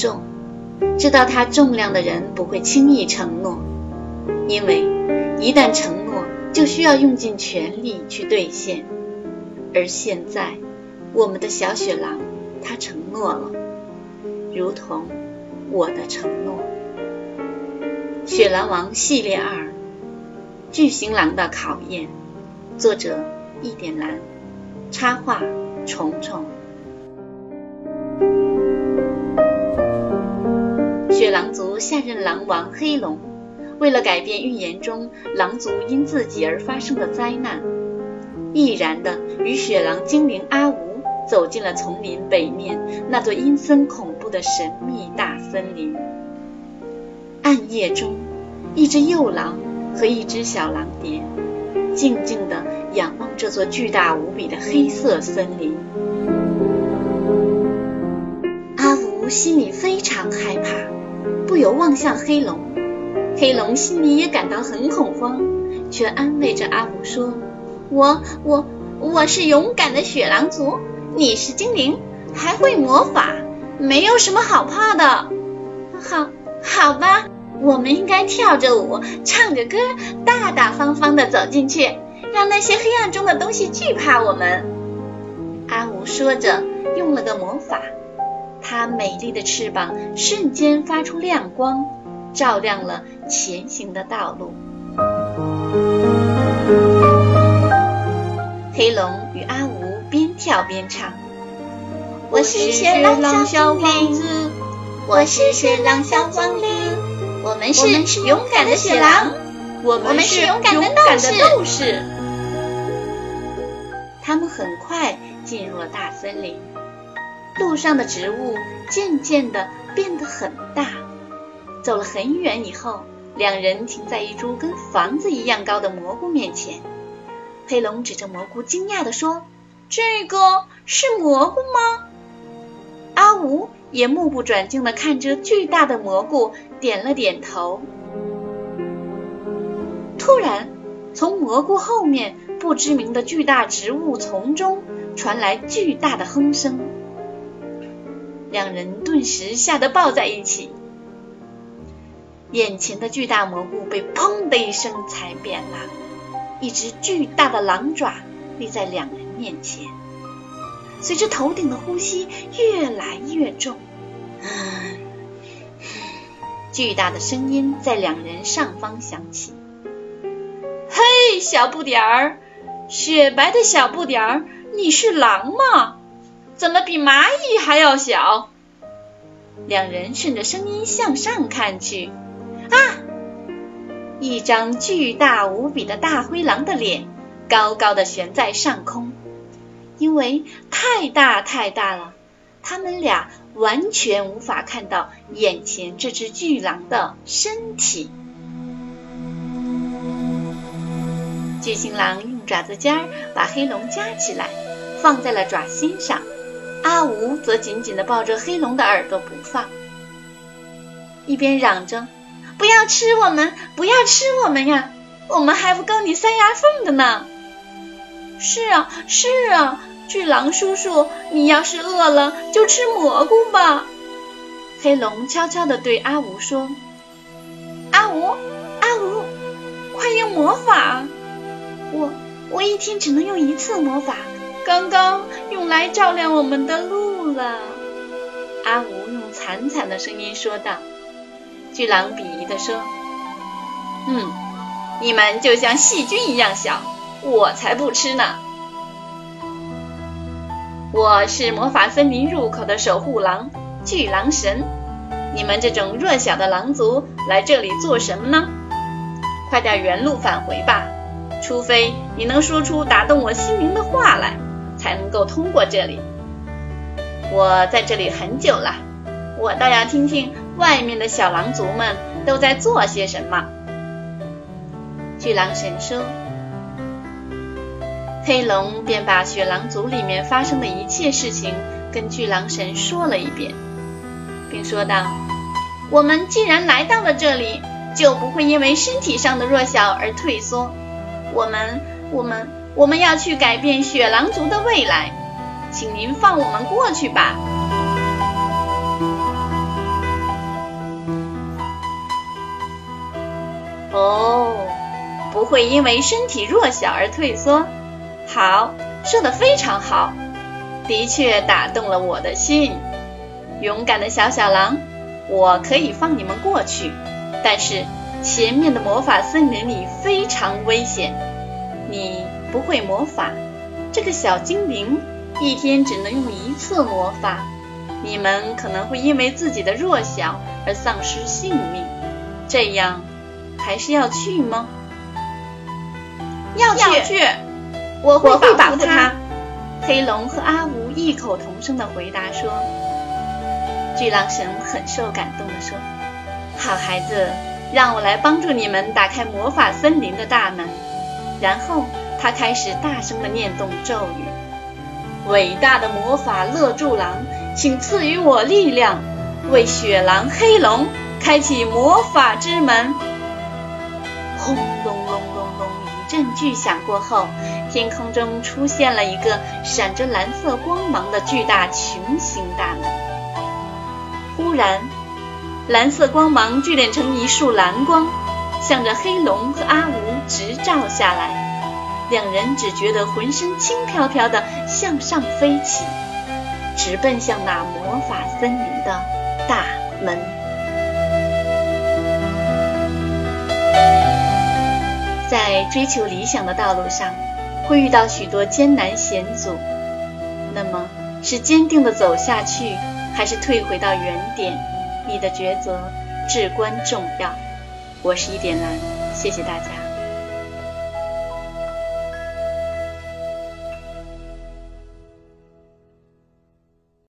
重，知道它重量的人不会轻易承诺，因为一旦承诺，就需要用尽全力去兑现。而现在，我们的小雪狼，它承诺了，如同我的承诺。《雪狼王》系列二，巨型狼的考验，作者：一点蓝，插画：虫虫。狼族下任狼王黑龙，为了改变预言中狼族因自己而发生的灾难，毅然的与雪狼精灵阿吴走进了丛林北面那座阴森恐怖的神秘大森林。暗夜中，一只幼狼和一只小狼蝶静静的仰望这座巨大无比的黑色森林。阿吴心里非常害怕。有望向黑龙，黑龙心里也感到很恐慌，却安慰着阿吴说：“我我我是勇敢的雪狼族，你是精灵，还会魔法，没有什么好怕的。好，好吧，我们应该跳着舞，唱着歌，大大方方的走进去，让那些黑暗中的东西惧怕我们。”阿吴说着，用了个魔法。它美丽的翅膀瞬间发出亮光，照亮了前行的道路。黑龙与阿吴边跳边唱：“我是雪狼小王子，我是雪狼小王子，我们是勇敢的雪狼，我们是勇敢的斗士。”他们很快进入了大森林。路上的植物渐渐地变得很大，走了很远以后，两人停在一株跟房子一样高的蘑菇面前。黑龙指着蘑菇，惊讶地说：“这个是蘑菇吗？”阿吴也目不转睛地看着巨大的蘑菇，点了点头。突然，从蘑菇后面不知名的巨大植物丛中传来巨大的哼声。两人顿时吓得抱在一起，眼前的巨大蘑菇被砰的一声踩扁了，一只巨大的狼爪立在两人面前，随着头顶的呼吸越来越重，巨大的声音在两人上方响起：“嘿，小不点儿，雪白的小不点儿，你是狼吗？”怎么比蚂蚁还要小？两人顺着声音向上看去，啊！一张巨大无比的大灰狼的脸高高的悬在上空，因为太大太大了，他们俩完全无法看到眼前这只巨狼的身体。巨型狼用爪子尖儿把黑龙夹起来，放在了爪心上。阿吴则紧紧地抱着黑龙的耳朵不放，一边嚷着：“不要吃我们，不要吃我们呀！我们还不够你塞牙缝的呢！”“是啊，是啊，巨狼叔叔，你要是饿了就吃蘑菇吧。”黑龙悄悄地对阿吴说：“阿吴，阿吴，快用魔法！我我一天只能用一次魔法。”刚刚用来照亮我们的路了，阿吴用惨惨的声音说道。巨狼鄙夷地说：“嗯，你们就像细菌一样小，我才不吃呢。我是魔法森林入口的守护狼，巨狼神。你们这种弱小的狼族来这里做什么呢？快点原路返回吧，除非你能说出打动我心灵的话来。”才能够通过这里。我在这里很久了，我倒要听听外面的小狼族们都在做些什么。巨狼神说，黑龙便把雪狼族里面发生的一切事情跟巨狼神说了一遍，并说道：“我们既然来到了这里，就不会因为身体上的弱小而退缩。我们，我们。”我们要去改变雪狼族的未来。请您放我们过去吧。哦不会因为身体弱小而退缩。好说的非常好。的确打动了我的心。勇敢的小小狼我可以放你们过去。但是前面的魔法森林里非常危险。你不会魔法，这个小精灵一天只能用一次魔法，你们可能会因为自己的弱小而丧失性命。这样，还是要去吗？要去，我会保护他。黑龙和阿吴异口同声的回答说。巨浪神很受感动的说：“好孩子，让我来帮助你们打开魔法森林的大门。”然后他开始大声的念动咒语：“伟大的魔法勒柱狼，请赐予我力量，为雪狼黑龙开启魔法之门。”轰隆隆隆隆，一阵巨响过后，天空中出现了一个闪着蓝色光芒的巨大穹形大门。忽然，蓝色光芒聚敛成一束蓝光，向着黑龙和阿吴直照下来。两人只觉得浑身轻飘飘的向上飞起，直奔向那魔法森林的大门。在追求理想的道路上，会遇到许多艰难险阻。那么，是坚定的走下去？还是退回到原点，你的抉择至关重要。我是一点蓝，谢谢大家。